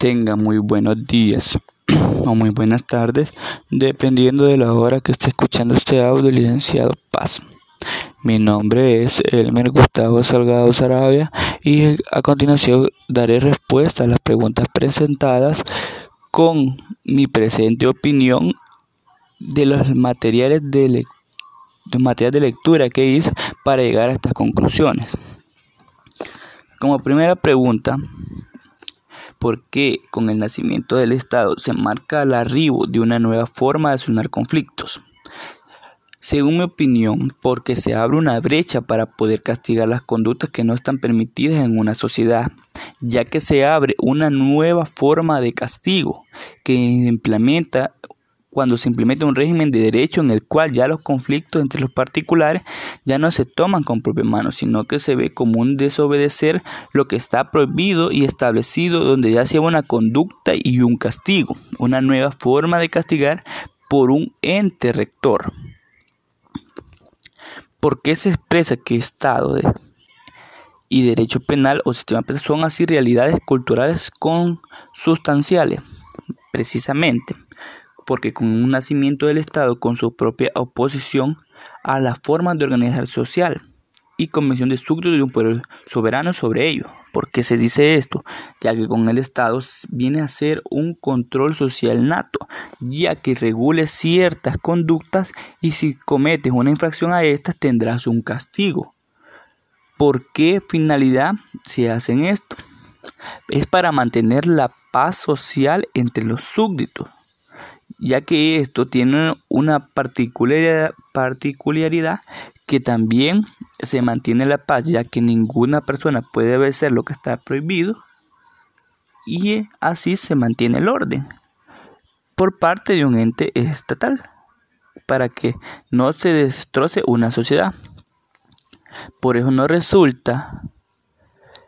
Tenga muy buenos días o muy buenas tardes, dependiendo de la hora que esté escuchando este audio, licenciado Paz. Mi nombre es Elmer Gustavo Salgado Sarabia y a continuación daré respuesta a las preguntas presentadas con mi presente opinión de los materiales de, materiales de lectura que hice para llegar a estas conclusiones. Como primera pregunta, ¿Por qué con el nacimiento del Estado se marca el arribo de una nueva forma de solucionar conflictos? Según mi opinión, porque se abre una brecha para poder castigar las conductas que no están permitidas en una sociedad, ya que se abre una nueva forma de castigo que implementa cuando se implementa un régimen de derecho en el cual ya los conflictos entre los particulares ya no se toman con propia mano, sino que se ve como un desobedecer lo que está prohibido y establecido, donde ya se lleva una conducta y un castigo, una nueva forma de castigar por un ente rector. ¿Por qué se expresa que Estado y derecho penal o sistema penal son así realidades culturales consustanciales? Precisamente porque con un nacimiento del Estado con su propia oposición a la forma de organizar social y convención de súbditos de un pueblo soberano sobre ello. ¿Por qué se dice esto? Ya que con el Estado viene a ser un control social nato, ya que regule ciertas conductas y si cometes una infracción a estas tendrás un castigo. ¿Por qué finalidad se hacen esto? Es para mantener la paz social entre los súbditos ya que esto tiene una particularidad, particularidad que también se mantiene la paz, ya que ninguna persona puede obedecer lo que está prohibido y así se mantiene el orden por parte de un ente estatal para que no se destroce una sociedad. Por eso no resulta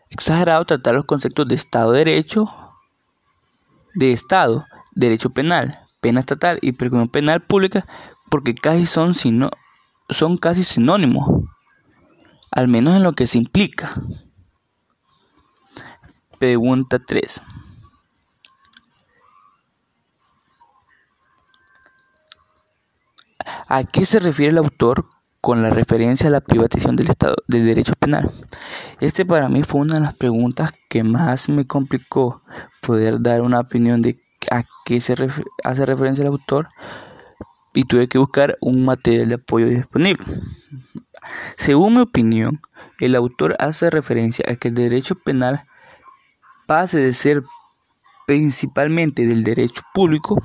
exagerado tratar los conceptos de Estado de Derecho, de Estado, Derecho Penal, pena estatal y persecución penal pública porque casi son, sino, son casi sinónimos, al menos en lo que se implica. Pregunta 3. ¿A qué se refiere el autor con la referencia a la privatización del Estado del derecho penal? Este para mí fue una de las preguntas que más me complicó poder dar una opinión de a qué se hace referencia el autor y tuve que buscar un material de apoyo disponible. Según mi opinión, el autor hace referencia a que el derecho penal pase de ser principalmente del derecho público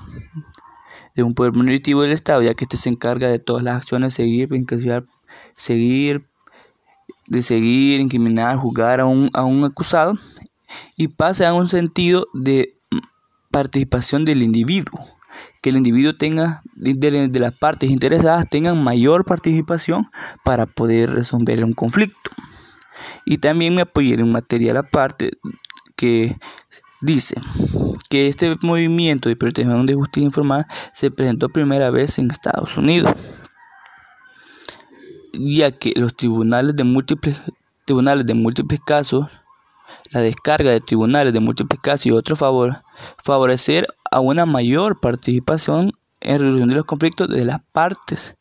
de un poder munitivo del Estado, ya que este se encarga de todas las acciones, seguir, seguir, de seguir, incriminar, juzgar a un, a un acusado, y pase a un sentido de participación del individuo, que el individuo tenga, de, las partes interesadas, tengan mayor participación para poder resolver un conflicto. Y también me apoyé en un material aparte que dice que este movimiento de protección de justicia informal se presentó primera vez en Estados Unidos, ya que los tribunales de múltiples tribunales de múltiples casos, la descarga de tribunales de múltiples casos y otro favor favorecer a una mayor participación en resolución de los conflictos de las partes,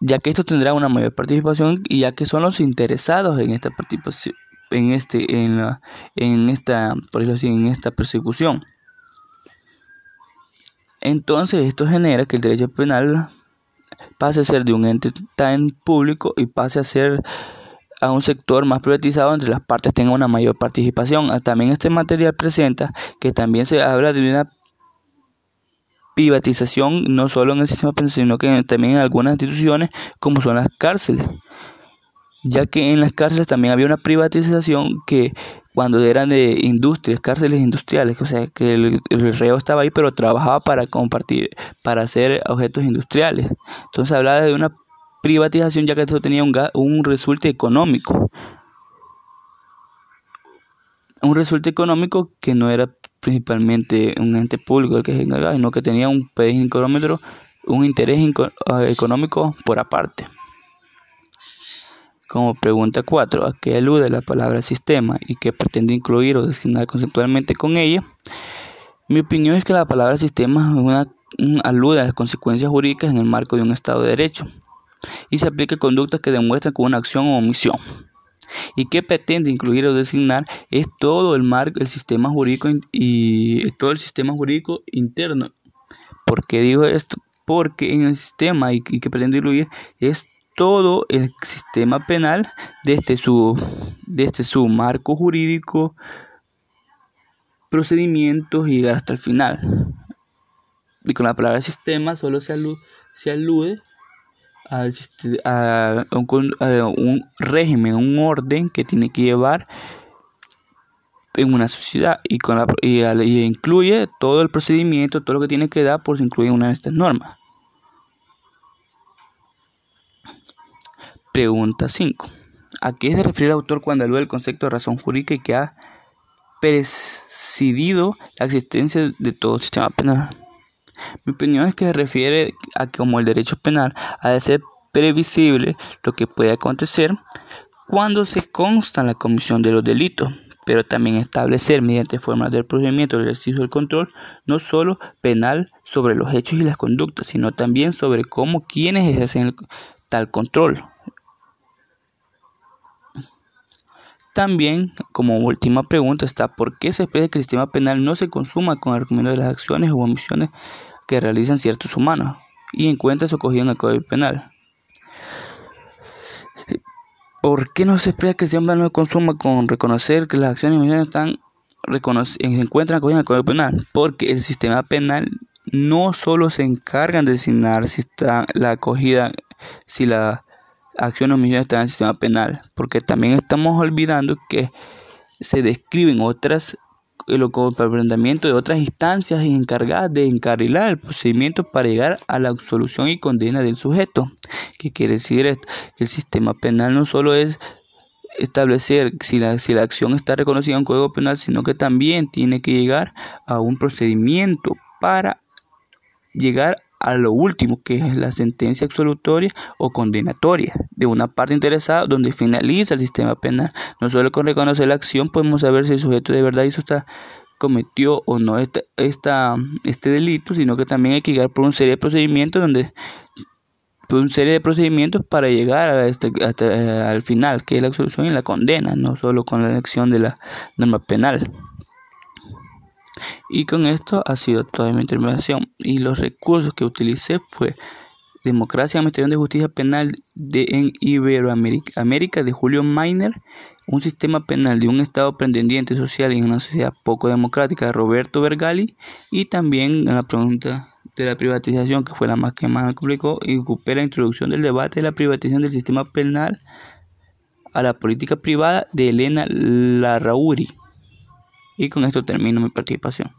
ya que esto tendrá una mayor participación y ya que son los interesados en esta participación, en este, en la, en esta, por en esta persecución. Entonces esto genera que el derecho penal pase a ser de un ente tan público y pase a ser a un sector más privatizado entre las partes tengan una mayor participación. Ah, también este material presenta que también se habla de una privatización no solo en el sistema penal, sino que también en algunas instituciones como son las cárceles. Ya que en las cárceles también había una privatización que cuando eran de industrias, cárceles industriales, o sea que el, el reo estaba ahí pero trabajaba para compartir, para hacer objetos industriales. Entonces hablaba de una privatización ya que esto tenía un, un resultado económico. Un resultado económico que no era principalmente un ente público el que se encargaba, sino que tenía un económetro, un interés económico por aparte. Como pregunta 4, ¿a qué alude la palabra sistema y qué pretende incluir o designar conceptualmente con ella? Mi opinión es que la palabra sistema alude a las consecuencias jurídicas en el marco de un Estado de Derecho y se aplica a conductas que demuestran con una acción o omisión. Y qué pretende incluir o designar es todo el marco, el sistema jurídico y todo el sistema jurídico interno. ¿Por qué digo esto? Porque en el sistema y, y que pretende incluir es todo el sistema penal desde su, desde su marco jurídico, procedimientos y hasta el final. Y con la palabra sistema solo se alude a, un, un, régimen, un orden que tiene que llevar en una sociedad y, con la, y, y incluye todo el procedimiento, todo lo que tiene que dar por si incluye una de estas normas. Pregunta 5. ¿A qué se refiere el autor cuando alude el concepto de razón jurídica y que ha presidido la existencia de todo sistema penal? Mi opinión es que se refiere a que como el derecho penal ha de ser previsible lo que puede acontecer cuando se consta la comisión de los delitos, pero también establecer mediante formas del procedimiento el ejercicio del control no solo penal sobre los hechos y las conductas, sino también sobre cómo quienes ejercen tal control, También, como última pregunta, está ¿por qué se espera que el sistema penal no se consuma con el argumento de las acciones o omisiones que realizan ciertos humanos y encuentra su acogida en el Código Penal? ¿Por qué no se espera que el sistema penal no se consuma con reconocer que las acciones y omisiones están se encuentran acogidas en el Código Penal? Porque el sistema penal no solo se encarga de designar si está la acogida, si la acciones o omisiones están en el sistema penal, porque también estamos olvidando que se describen otras el planteamiento de otras instancias encargadas de encarrilar el procedimiento para llegar a la absolución y condena del sujeto. ¿Qué quiere decir esto? Que el sistema penal no solo es establecer si la, si la acción está reconocida en un código penal, sino que también tiene que llegar a un procedimiento para llegar a lo último, que es la sentencia absolutoria o condenatoria de una parte interesada donde finaliza el sistema penal. No solo con reconocer la acción podemos saber si el sujeto de verdad hizo esta cometió o no esta, esta, este delito, sino que también hay que llegar por una serie de procedimientos donde por una serie de procedimientos para llegar a este, hasta, eh, al final, que es la absolución y la condena, no solo con la elección de la norma penal. Y con esto ha sido toda mi intervención. Y los recursos que utilicé fue Democracia, Administración de Justicia Penal de, en Iberoamérica América, de Julio Miner, un sistema penal de un Estado pretendiente social en una sociedad poco democrática de Roberto Vergali y también la pregunta de la privatización, que fue la más que más complicó, y ocupé la introducción del debate de la privatización del sistema penal a la política privada de Elena Larrauri. Y con esto termino mi participación.